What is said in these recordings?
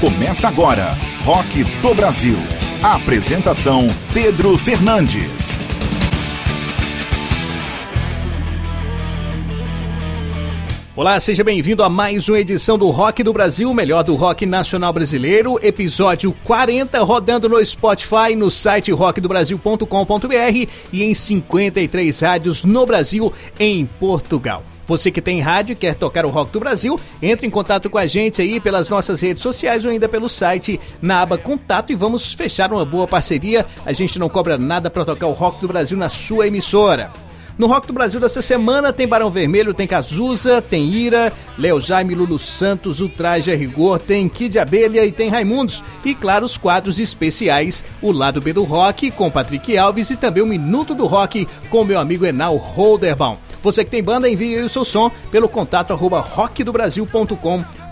Começa agora, Rock do Brasil. A apresentação Pedro Fernandes. Olá, seja bem-vindo a mais uma edição do Rock do Brasil, melhor do rock nacional brasileiro, episódio 40, rodando no Spotify, no site rockdobrasil.com.br e em 53 rádios no Brasil, em Portugal. Você que tem rádio e quer tocar o rock do Brasil, entre em contato com a gente aí pelas nossas redes sociais ou ainda pelo site na aba Contato e vamos fechar uma boa parceria. A gente não cobra nada para tocar o rock do Brasil na sua emissora. No Rock do Brasil dessa semana tem Barão Vermelho, tem Cazuza, tem Ira, Léo Jaime, Lulu Santos, o Traje a Rigor, tem Kid Abelha e tem Raimundos. E claro, os quadros especiais, o Lado B do Rock com Patrick Alves e também o Minuto do Rock com meu amigo Enal Holderbaum. Você que tem banda, envie o seu som pelo contato arroba rockdobrasil.com.br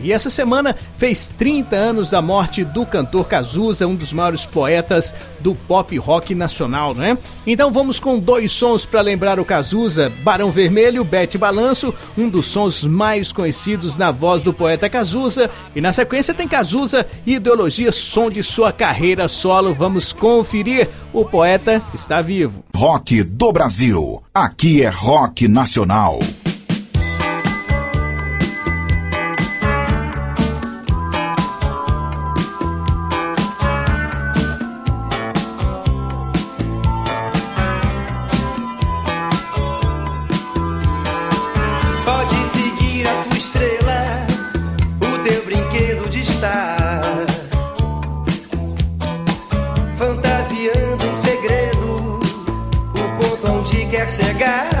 e essa semana fez 30 anos da morte do cantor Cazuza, um dos maiores poetas do pop rock nacional, não é? Então vamos com dois sons para lembrar o Cazuza: Barão Vermelho, Bete Balanço, um dos sons mais conhecidos na voz do poeta Cazuza. E na sequência tem Cazuza Ideologia, som de sua carreira solo. Vamos conferir. O poeta está vivo. Rock do Brasil. Aqui é rock nacional. onde está. Fantasiando em segredo o ponto onde quer chegar.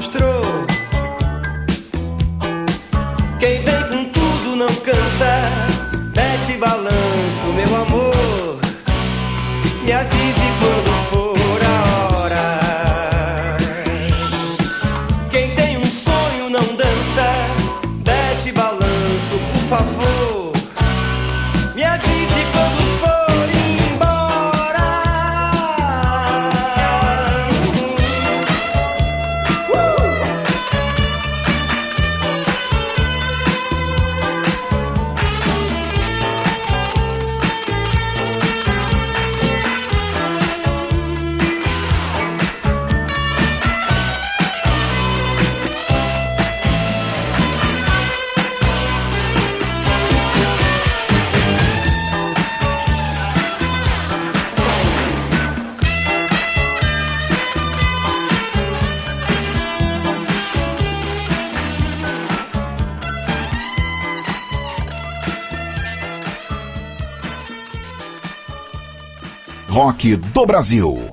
mostrou. Do Brasil.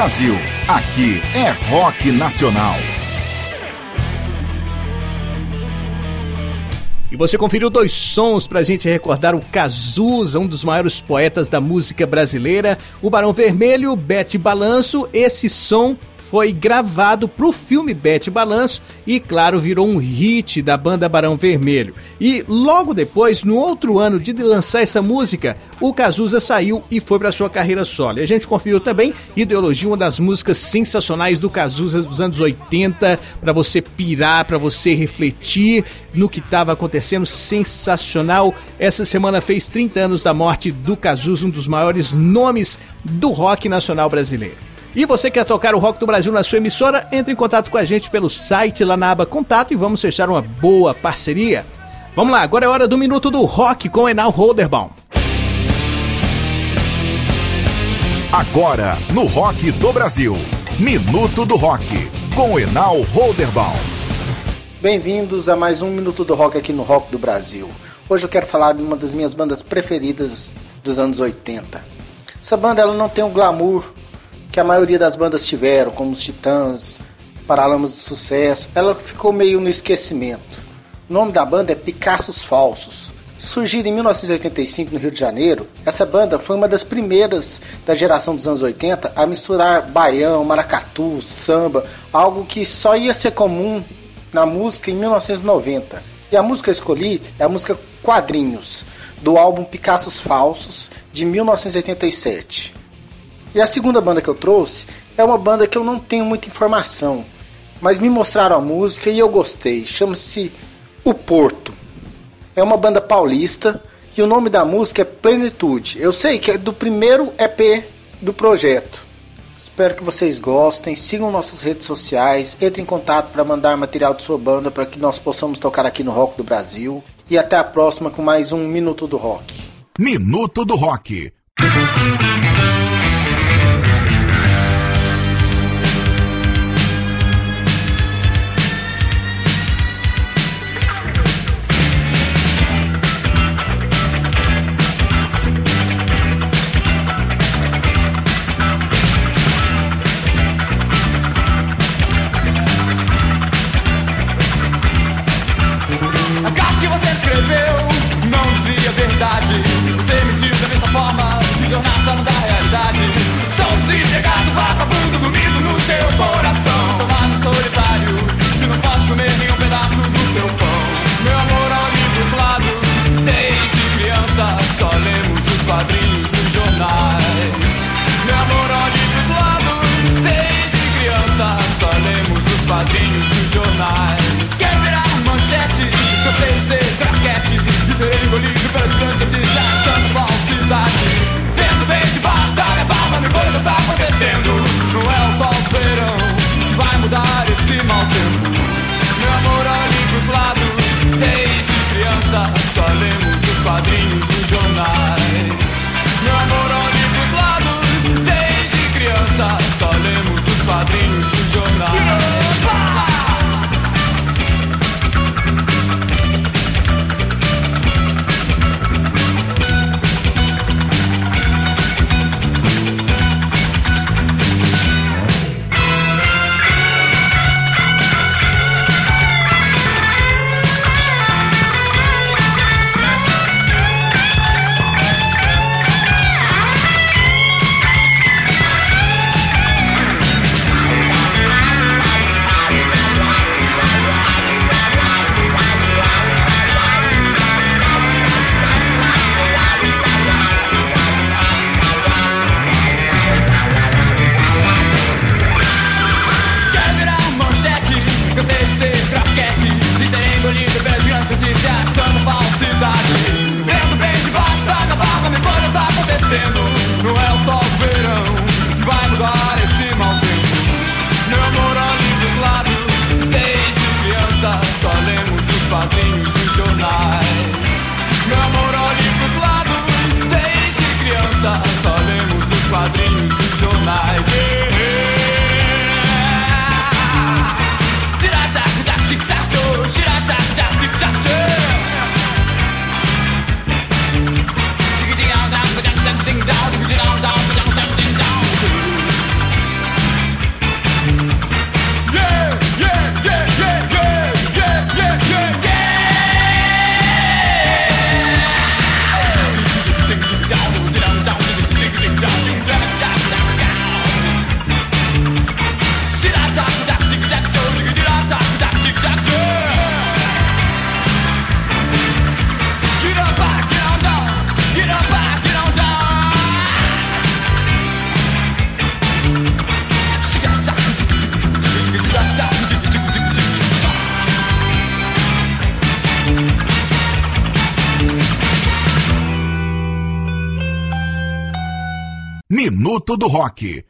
Brasil. Aqui é rock nacional. E você conferiu dois sons pra gente recordar o Cazuza, um dos maiores poetas da música brasileira, o Barão Vermelho, Bete Balanço. Esse som foi gravado pro filme Bete Balanço e, claro, virou um hit da banda Barão Vermelho. E logo depois, no outro ano de lançar essa música, o Cazuza saiu e foi para sua carreira solo. E a gente conferiu também Ideologia, uma das músicas sensacionais do Cazuza dos anos 80, para você pirar, para você refletir no que estava acontecendo, sensacional. Essa semana fez 30 anos da morte do Cazuza, um dos maiores nomes do rock nacional brasileiro. E você quer tocar o Rock do Brasil na sua emissora? Entre em contato com a gente pelo site lá na aba Contato e vamos fechar uma boa parceria. Vamos lá, agora é hora do Minuto do Rock com Enal Holderbaum. Agora, no Rock do Brasil. Minuto do Rock, com Enal Holderbaum. Bem-vindos a mais um Minuto do Rock aqui no Rock do Brasil. Hoje eu quero falar de uma das minhas bandas preferidas dos anos 80. Essa banda ela não tem o glamour que a maioria das bandas tiveram, como os Titãs, Paralamas do Sucesso. Ela ficou meio no esquecimento. O nome da banda é Picassos Falsos. Surgida em 1985 no Rio de Janeiro, essa banda foi uma das primeiras da geração dos anos 80 a misturar baião, maracatu, samba, algo que só ia ser comum na música em 1990. E a música que eu escolhi é a música Quadrinhos, do álbum Picassos Falsos, de 1987. E a segunda banda que eu trouxe é uma banda que eu não tenho muita informação, mas me mostraram a música e eu gostei. Chama-se O Porto. É uma banda paulista e o nome da música é Plenitude. Eu sei que é do primeiro EP do projeto. Espero que vocês gostem. Sigam nossas redes sociais. Entre em contato para mandar material de sua banda para que nós possamos tocar aqui no Rock do Brasil. E até a próxima com mais um Minuto do Rock. Minuto do Rock. Minuto do Rock.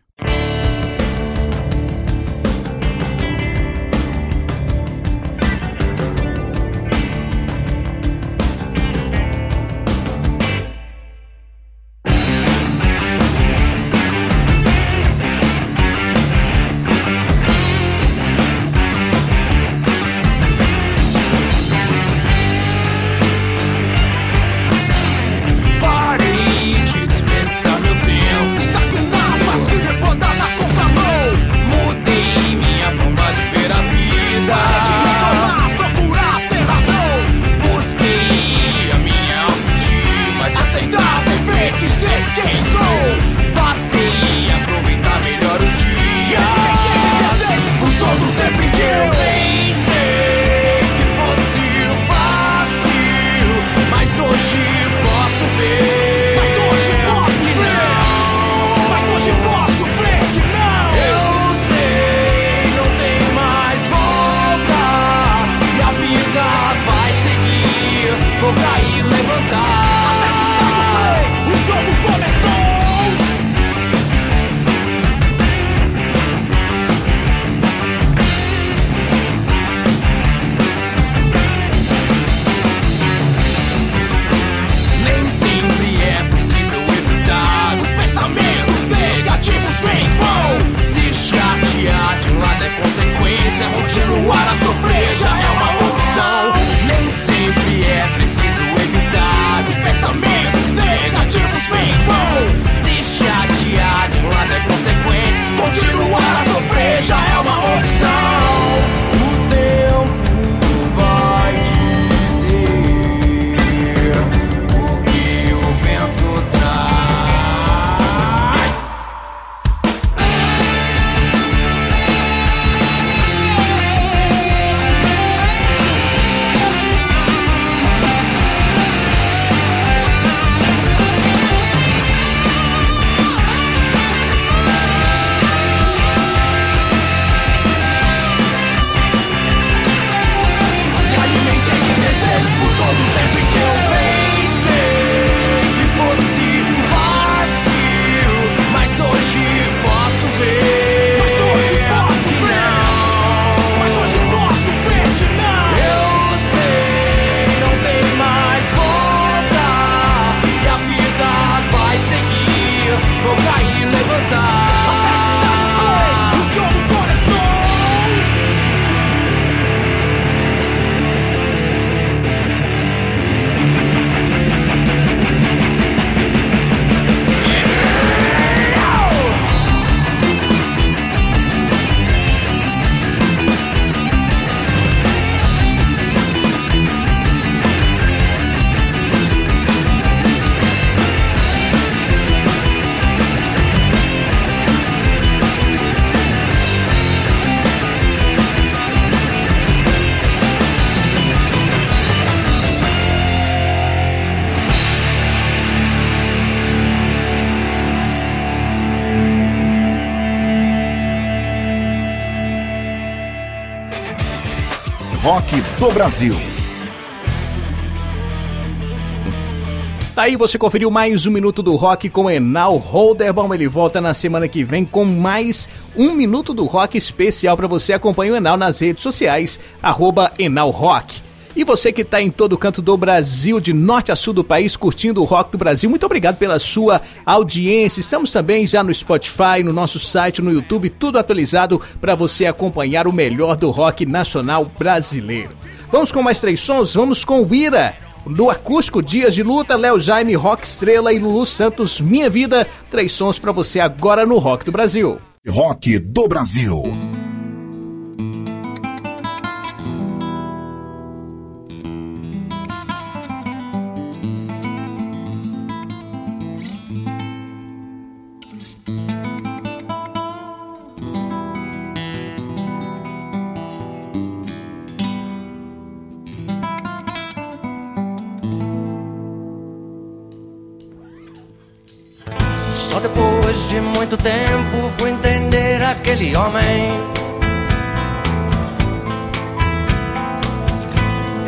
Brasil. Aí você conferiu mais um minuto do rock com Enal Holderbaum. Ele volta na semana que vem com mais um minuto do rock especial para você. Acompanhe o Enal nas redes sociais, arroba Enal Rock. E você que está em todo canto do Brasil, de norte a sul do país, curtindo o rock do Brasil, muito obrigado pela sua audiência. Estamos também já no Spotify, no nosso site, no YouTube, tudo atualizado para você acompanhar o melhor do rock nacional brasileiro. Vamos com mais três sons? Vamos com o Ira. No acústico Dias de Luta, Léo Jaime, Rock Estrela e Lulu Santos, Minha Vida. Três sons para você agora no Rock do Brasil. Rock do Brasil. Entender aquele homem.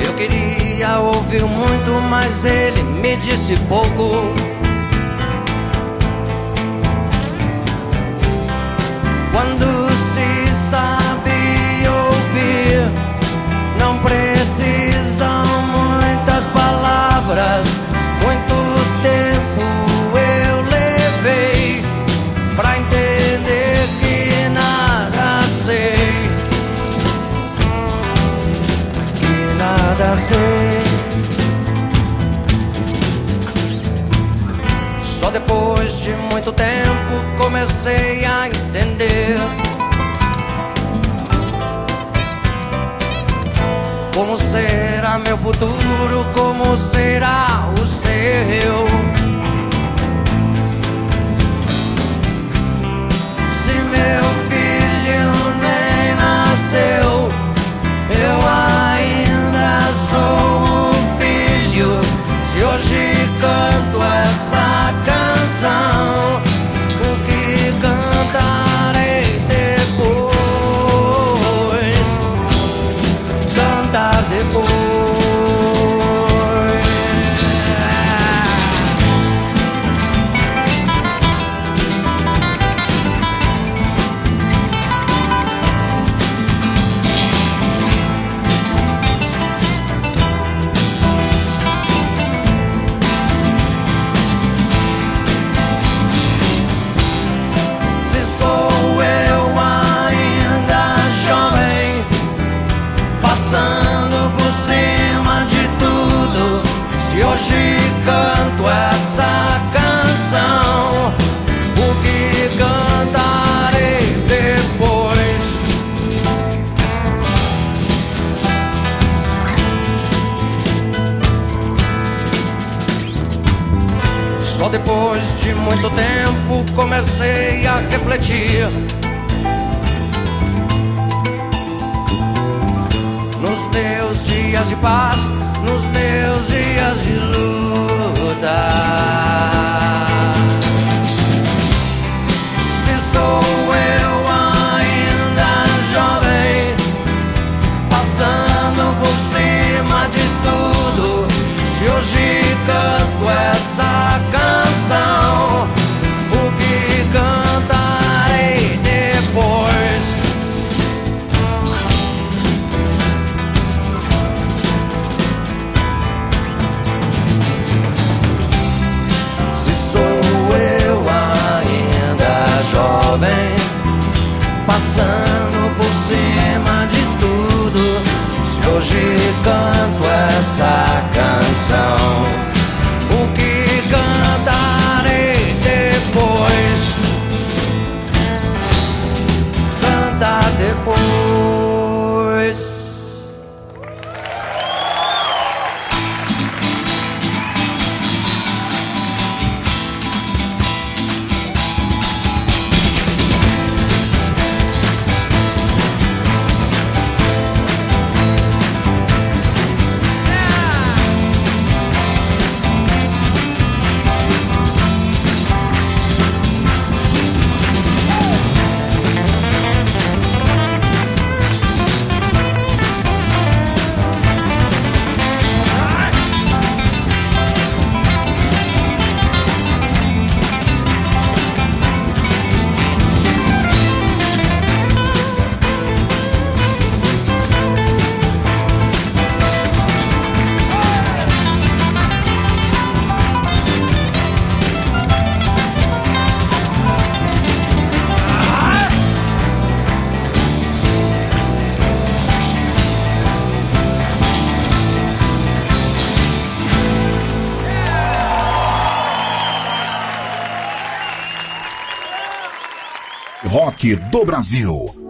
Eu queria ouvir muito, mas ele me disse pouco. Quando Só depois de muito tempo comecei a entender. Como será meu futuro? Como será o seu? Se meu filho nem nasceu, eu ainda sou. Se hoje canto essa canção, depois de muito tempo comecei a refletir. Nos meus dias de paz, nos meus dias de luta. Do Brasil.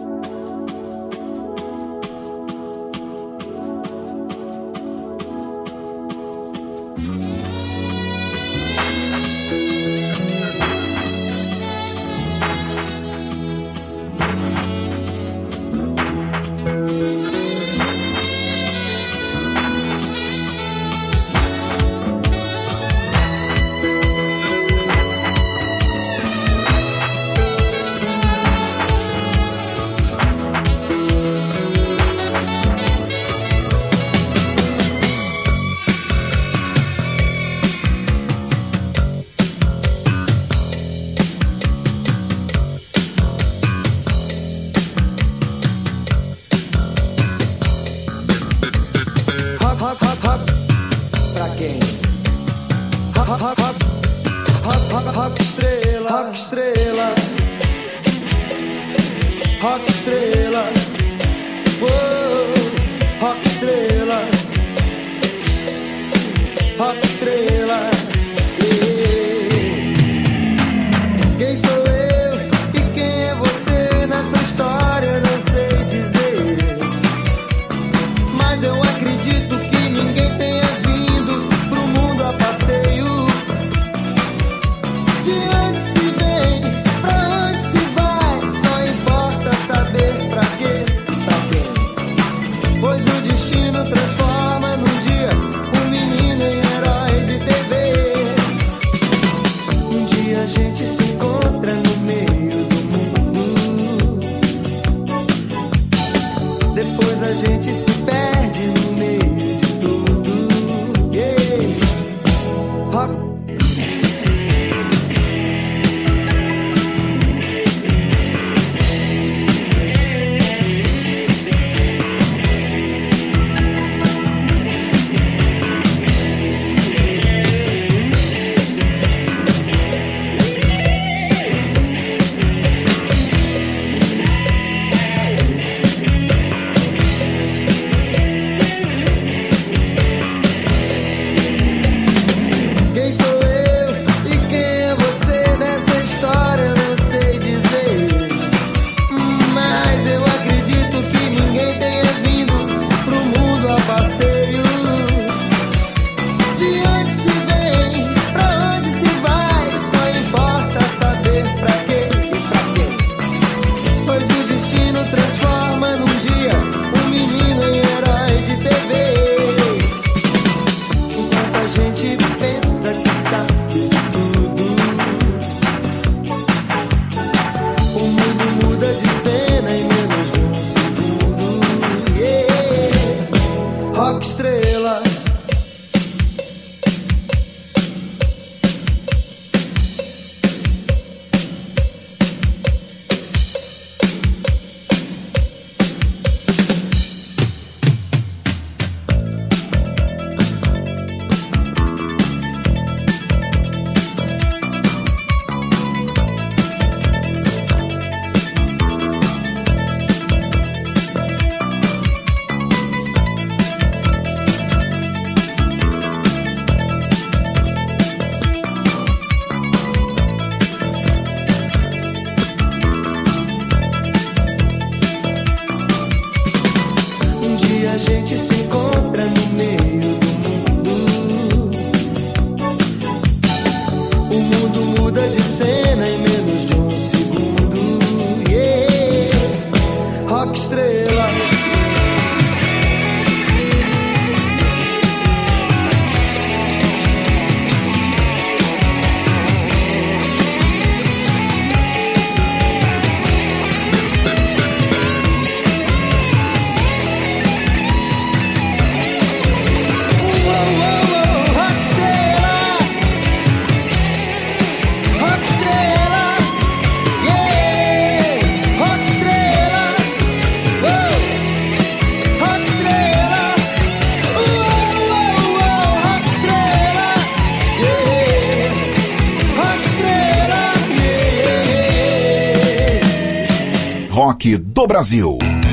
Do Brasil.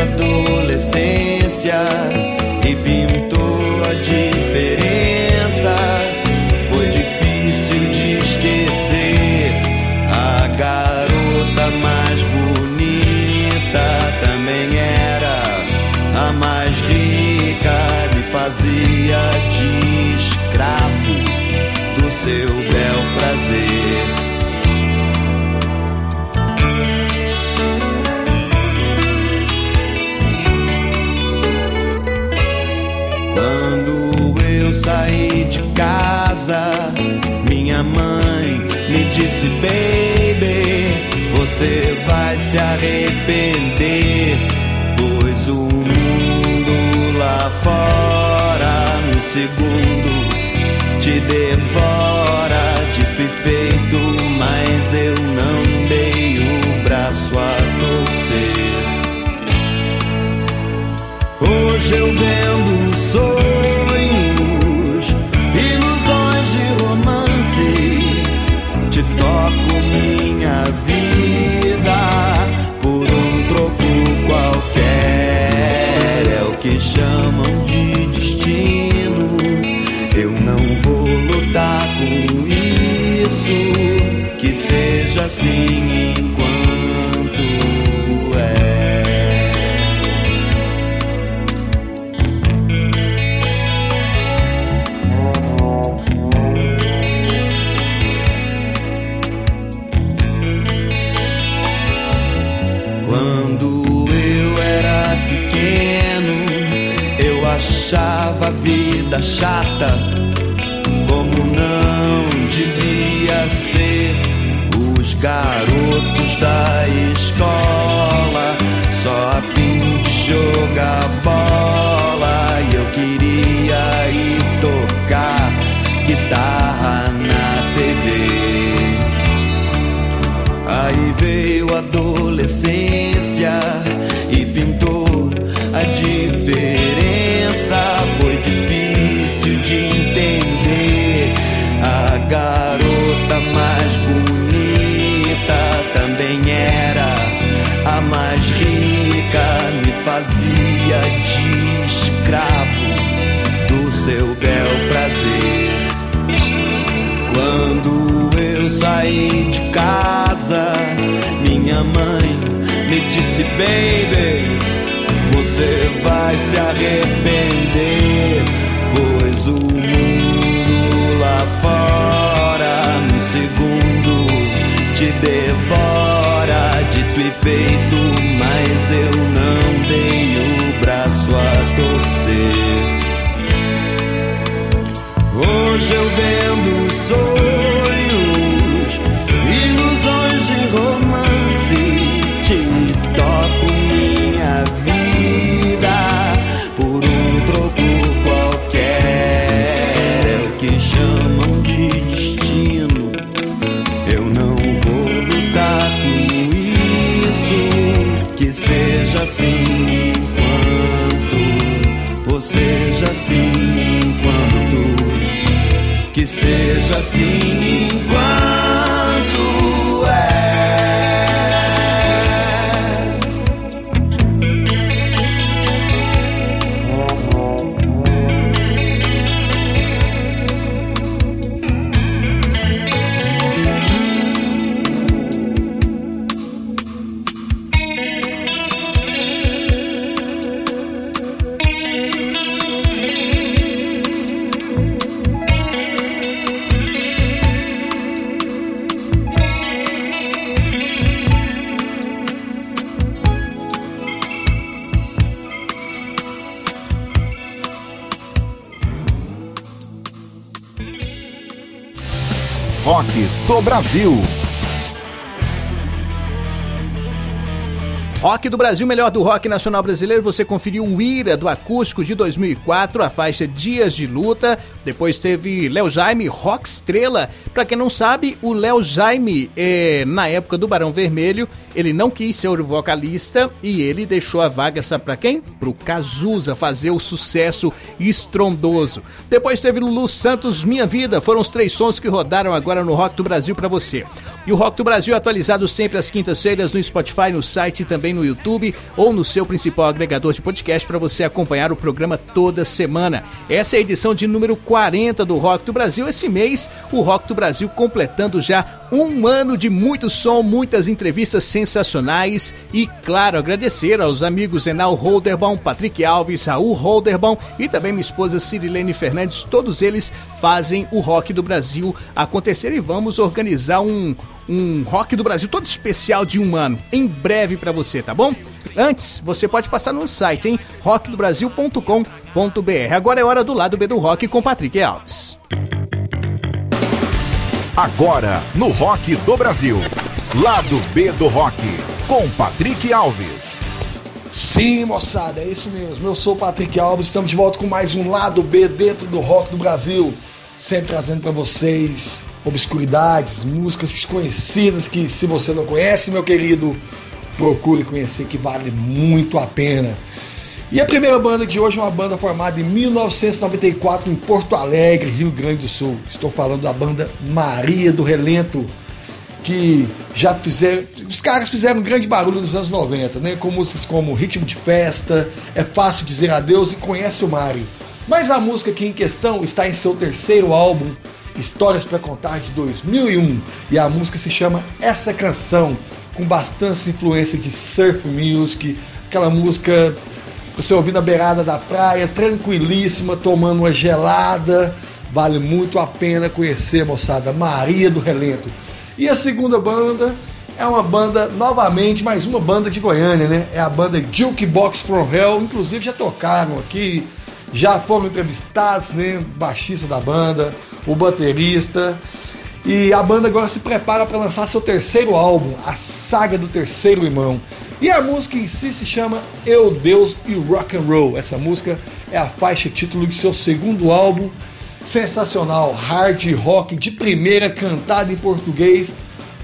adolescencia. você vai se arrepender, pois o mundo lá fora. baby, você vai se arrepender, pois o mundo lá fora, num segundo, te devora, dito e feito. assim. Brasil. Do Brasil, melhor do rock nacional brasileiro, você conferiu o Ira do acústico de 2004, a faixa Dias de Luta. Depois teve Léo Jaime, Rock Estrela. Pra quem não sabe, o Léo Jaime, é, na época do Barão Vermelho, ele não quis ser o vocalista e ele deixou a vaga, sabe pra quem? Pro Cazuza fazer o sucesso estrondoso. Depois teve Lulu Santos, Minha Vida. Foram os três sons que rodaram agora no Rock do Brasil para você. E o Rock do Brasil é atualizado sempre às quintas-feiras no Spotify, no site e também no YouTube ou no seu principal agregador de podcast para você acompanhar o programa toda semana. Essa é a edição de número 40 do Rock do Brasil. Esse mês, o Rock do Brasil completando já um ano de muito som, muitas entrevistas sensacionais e, claro, agradecer aos amigos Enal Holderbaum, Patrick Alves, Raul Holderbaum e também minha esposa Cirilene Fernandes. Todos eles fazem o Rock do Brasil acontecer e vamos organizar um um Rock do Brasil todo especial de um ano, em breve para você, tá bom? Antes, você pode passar no site, hein? rockdobrasil.com.br. Agora é hora do lado B do rock com Patrick Alves. Agora, no Rock do Brasil. Lado B do Rock, com Patrick Alves. Sim, moçada, é isso mesmo. Eu sou o Patrick Alves, estamos de volta com mais um Lado B dentro do Rock do Brasil. Sempre trazendo para vocês obscuridades, músicas desconhecidas que, se você não conhece, meu querido, procure conhecer, que vale muito a pena. E a primeira banda de hoje é uma banda formada em 1994 em Porto Alegre, Rio Grande do Sul. Estou falando da banda Maria do Relento, que já fizeram. Os caras fizeram um grande barulho nos anos 90, né? Com músicas como Ritmo de Festa, É Fácil Dizer Adeus e Conhece o Mário. Mas a música aqui em questão está em seu terceiro álbum, Histórias para Contar de 2001 e a música se chama Essa Canção, com bastante influência de surf music, aquela música você ouvir na beirada da praia, tranquilíssima, tomando uma gelada. Vale muito a pena conhecer, moçada, Maria do Relento. E a segunda banda é uma banda, novamente, mais uma banda de Goiânia, né? É a banda Jukebox From Hell, inclusive já tocaram aqui, já foram entrevistados, né? Baixista da banda, o baterista. E a banda agora se prepara para lançar seu terceiro álbum, a saga do terceiro irmão. E a música em si se chama Eu, Deus e Rock and Roll. Essa música é a faixa título de seu segundo álbum, sensacional, hard rock de primeira, cantado em português.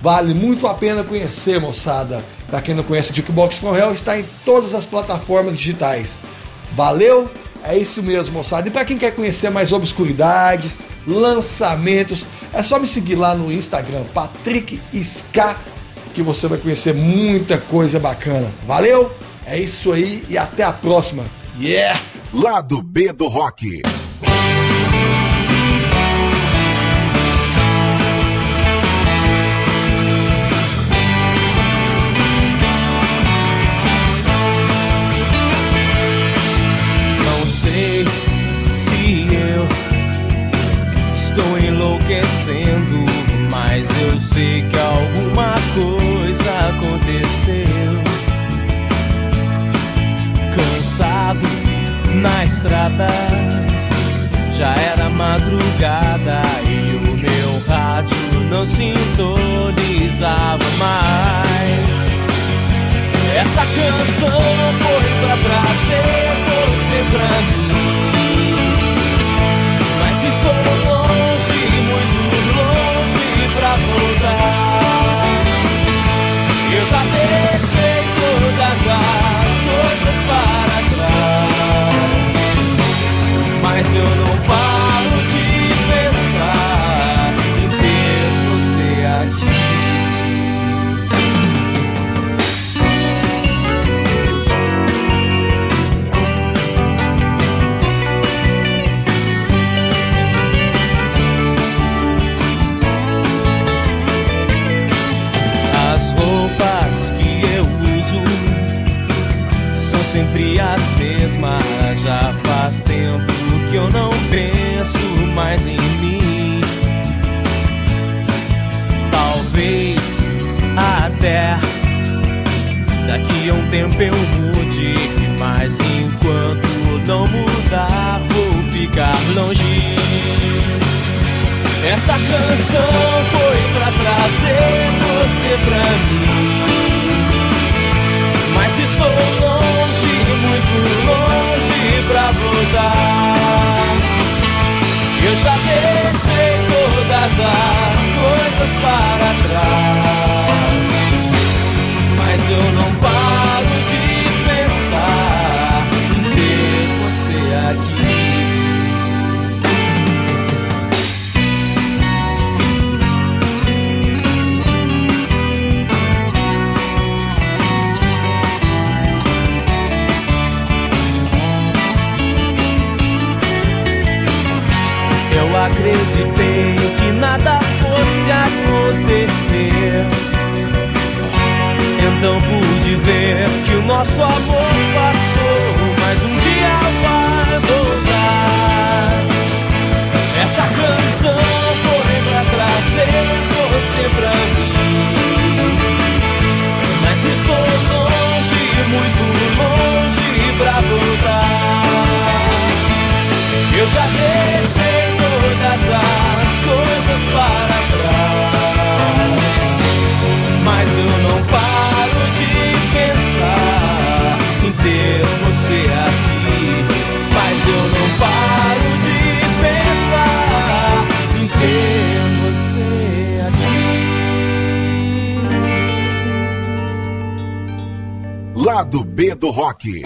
Vale muito a pena conhecer, moçada. Para quem não conhece, o Jukebox from Hell está em todas as plataformas digitais. Valeu? É isso mesmo, moçada. E para quem quer conhecer mais obscuridades, lançamentos, é só me seguir lá no Instagram, Patrick Ska, que você vai conhecer muita coisa bacana. Valeu? É isso aí e até a próxima. Yeah! Lado B do Rock. Enlouquecendo, mas eu sei que alguma coisa aconteceu. Cansado na estrada, já era madrugada e o meu rádio não sintonizava mais. Essa canção foi pra trazer Eu já deixei todas as coisas para trás, mas eu não paro de pensar em ter você aqui. Mas eu não paro de pensar em ter você aqui. Lado B do Rock.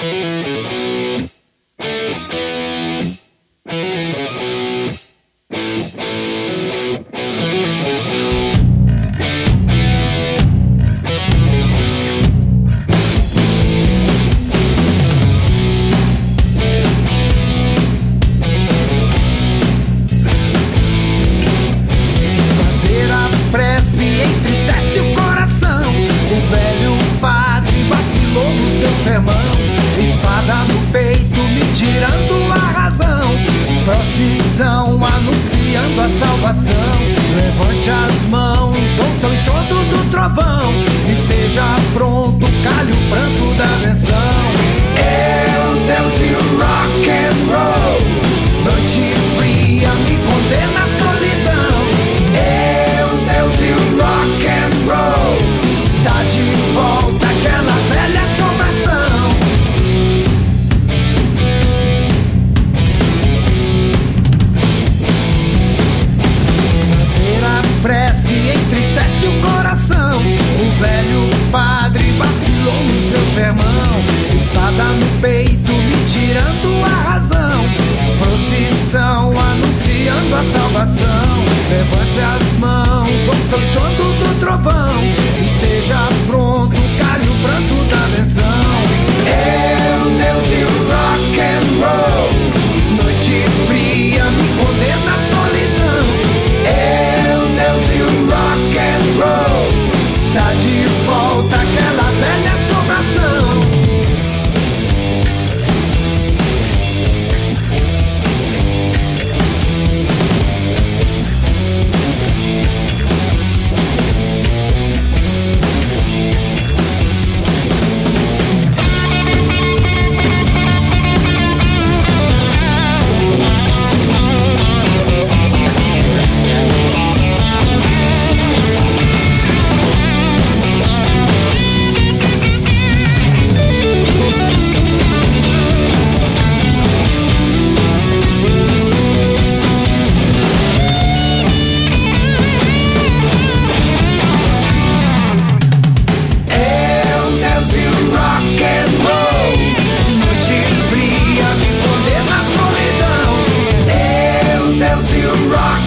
See and Rock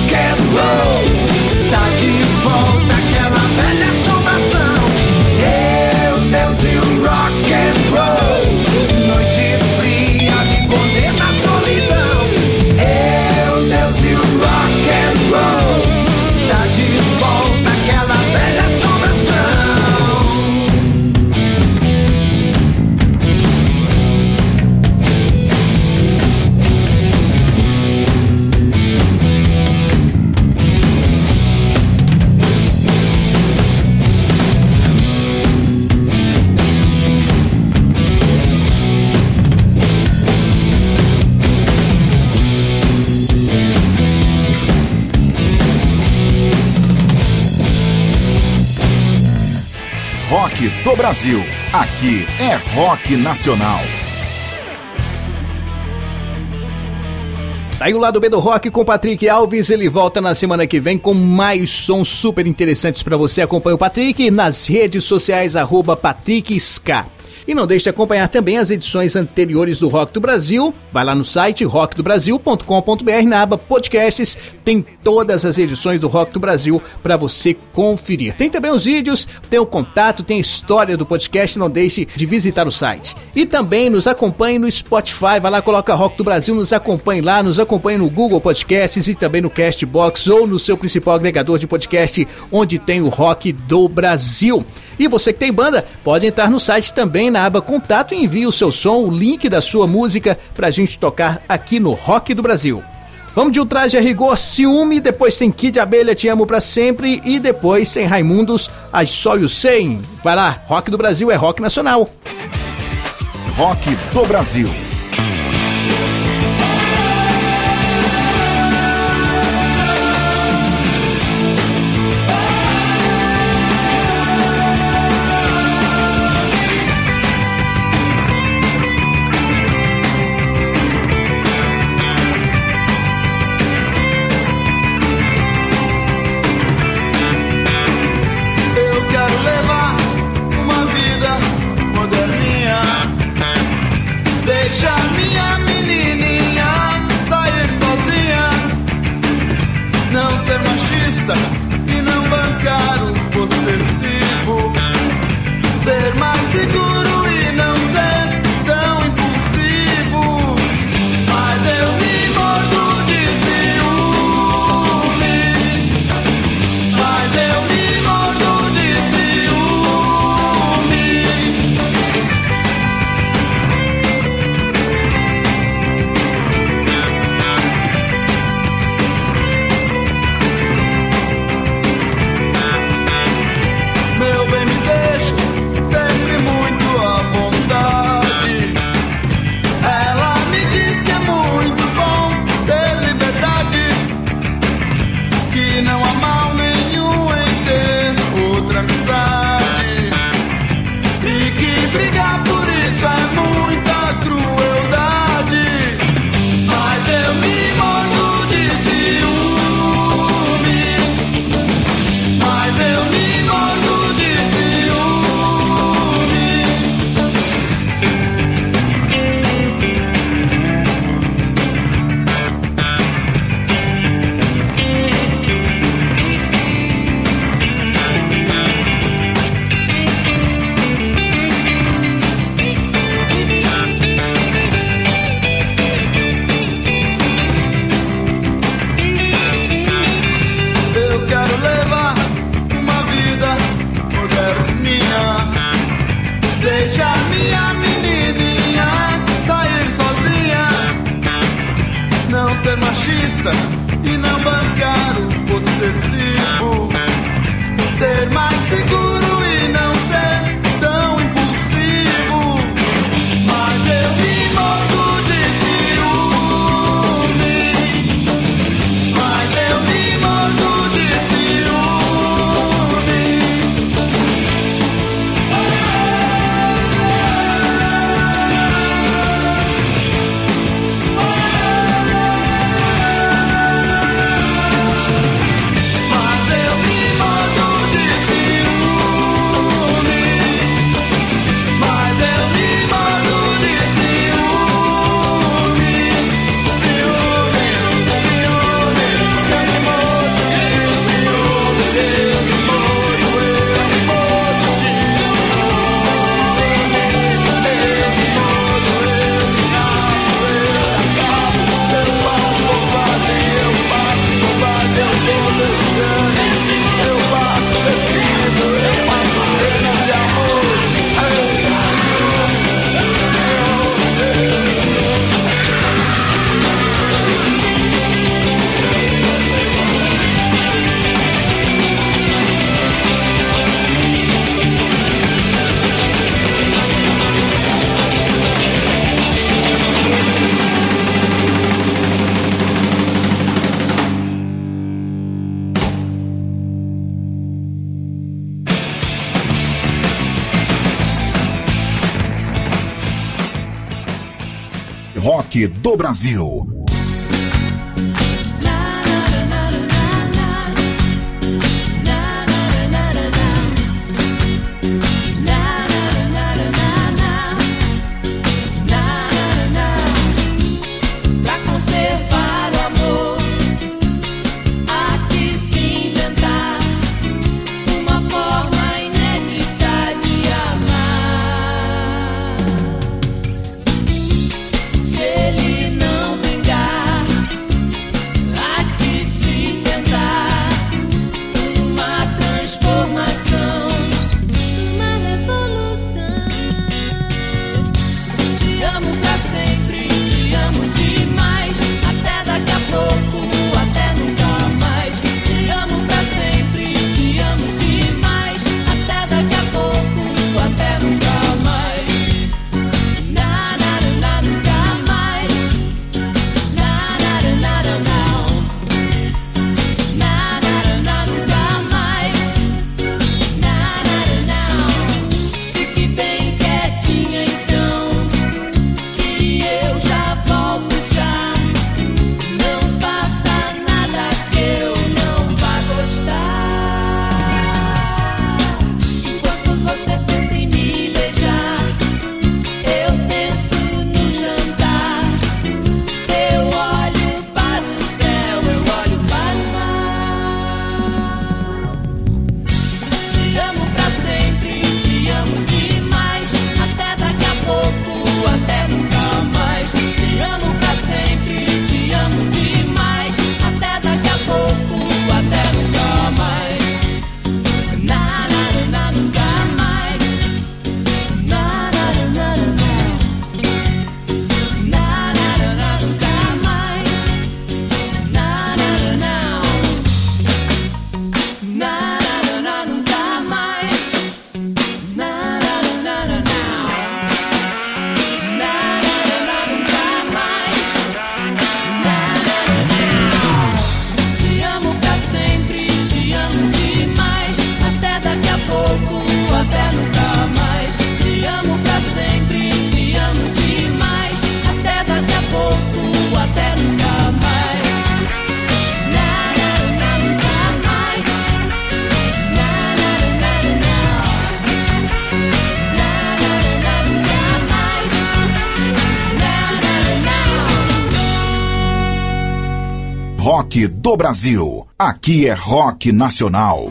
do Brasil. Aqui é Rock Nacional. Tá Daí o lado B do rock com Patrick Alves. Ele volta na semana que vem com mais sons super interessantes para você. Acompanhe o Patrick nas redes sociais, arroba Patrick e não deixe de acompanhar também as edições anteriores do Rock do Brasil. Vai lá no site rockdobrasil.com.br na aba podcasts, tem todas as edições do Rock do Brasil para você conferir. Tem também os vídeos, tem o contato, tem a história do podcast, não deixe de visitar o site. E também nos acompanhe no Spotify, vai lá, coloca Rock do Brasil, nos acompanhe lá, nos acompanhe no Google Podcasts e também no Castbox ou no seu principal agregador de podcast, onde tem o Rock do Brasil. E você que tem banda, pode entrar no site também na aba Contato e envie o seu som, o link da sua música para a gente tocar aqui no Rock do Brasil. Vamos de ultraje a rigor, ciúme, depois tem Kid Abelha, Te Amo Pra Sempre e depois tem Raimundos, As Só You Sei. Vai lá, Rock do Brasil é rock nacional. Rock do Brasil. Do Brasil. Do Brasil. Aqui é rock nacional.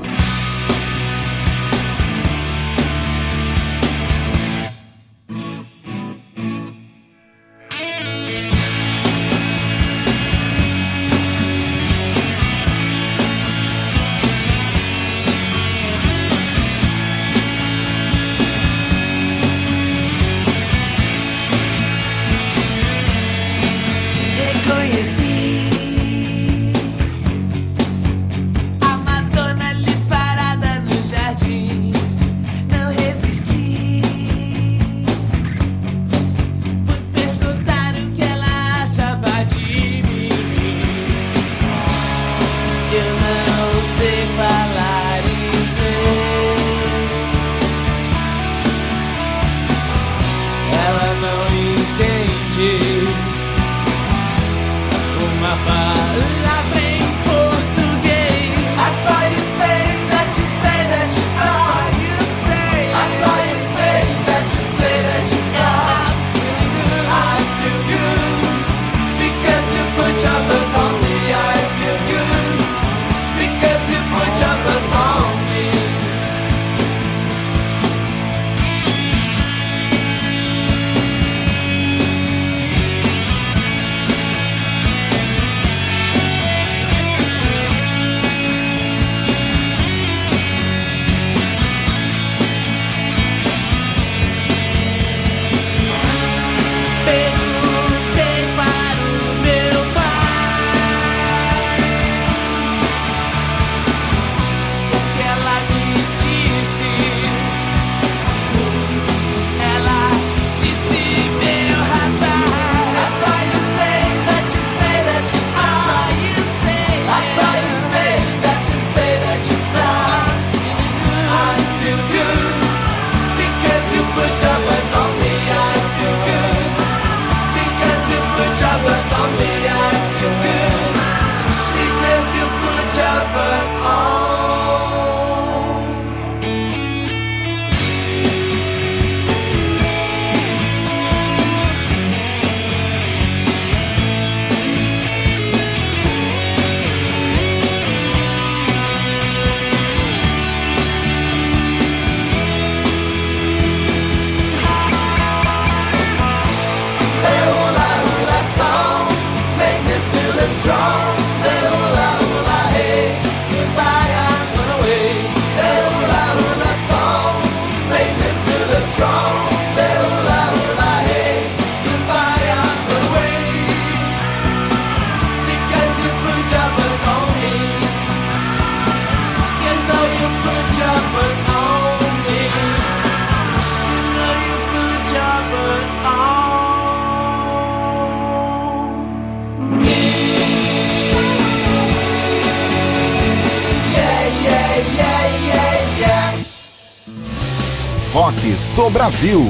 Brasil.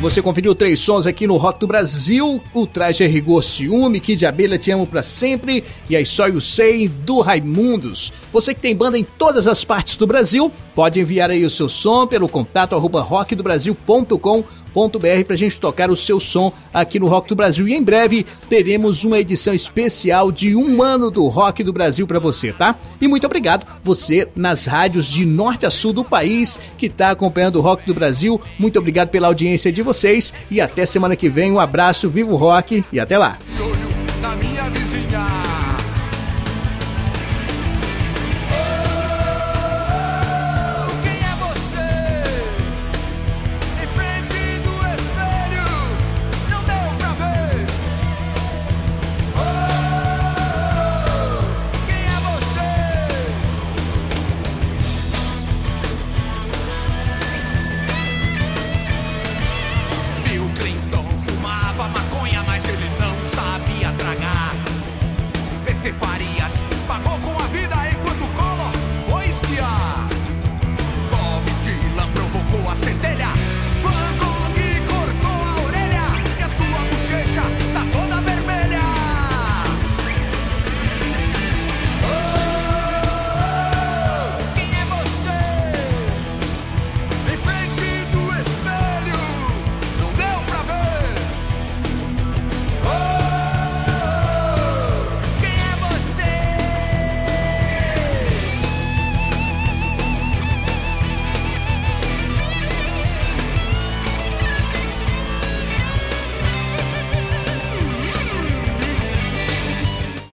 Você conferiu três sons aqui no Rock do Brasil: o Traje Rigor Ciúme, Kid de Abelha Te Amo Pra Sempre e a Só Eu Sei do Raimundos. Você que tem banda em todas as partes do Brasil, pode enviar aí o seu som pelo contato arroba rockdobrasil.com.br www.radiofobia.com.br para a gente tocar o seu som aqui no Rock do Brasil. E em breve teremos uma edição especial de um ano do Rock do Brasil para você, tá? E muito obrigado você nas rádios de norte a sul do país que está acompanhando o Rock do Brasil. Muito obrigado pela audiência de vocês e até semana que vem. Um abraço, vivo rock e até lá.